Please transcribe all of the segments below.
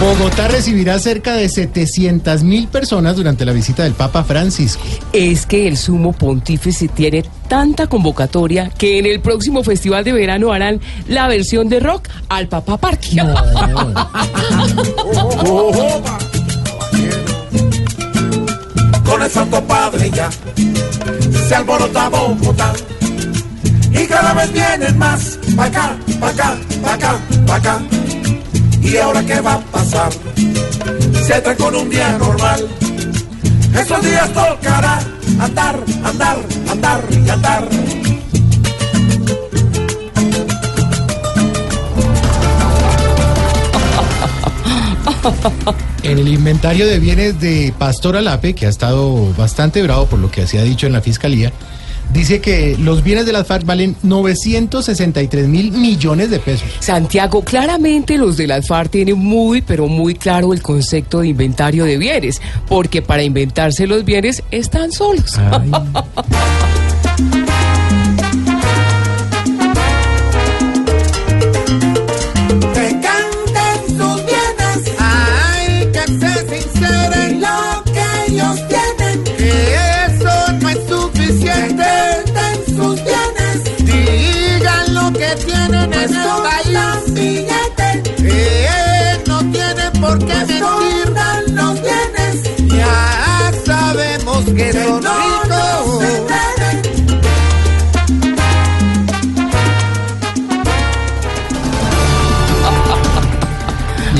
Bogotá recibirá cerca de 700 mil personas durante la visita del Papa Francisco. Es que el sumo pontífice tiene tanta convocatoria que en el próximo festival de verano harán la versión de rock al Papa Party. con el Santo Padre ya se alborota Bogotá y cada vez vienen más pa' acá, pa' acá, pa' acá, pa' acá. ¿Y ahora qué va a pasar? Se trae con un día normal. Esos días tocará andar, andar, andar y andar. En el inventario de bienes de Pastor Alape, que ha estado bastante bravo por lo que se ha dicho en la fiscalía, dice que los bienes de las FARC valen 963 mil millones de pesos. Santiago, claramente los de las FARC tienen muy, pero muy claro el concepto de inventario de bienes, porque para inventarse los bienes están solos. que, son ricos.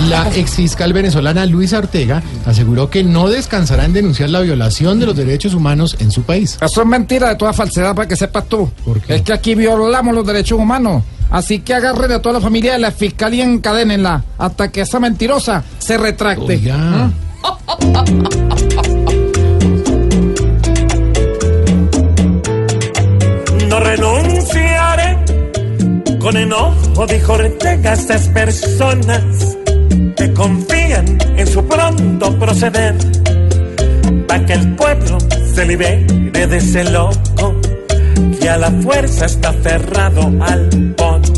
La exfiscal venezolana Luisa Ortega aseguró que no descansará en denunciar la violación de los derechos humanos en su país. Eso es mentira de toda falsedad para que sepas tú. ¿Por qué? Es que aquí violamos los derechos humanos. Así que agarren a toda la familia de la fiscalía y encadénenla hasta que esa mentirosa se retracte. Oiga. No renunciaré. Con enojo dijo Ortega a estas personas que confían en su pronto proceder. Para que el pueblo se libere de ese loco que a la fuerza está aferrado al poder.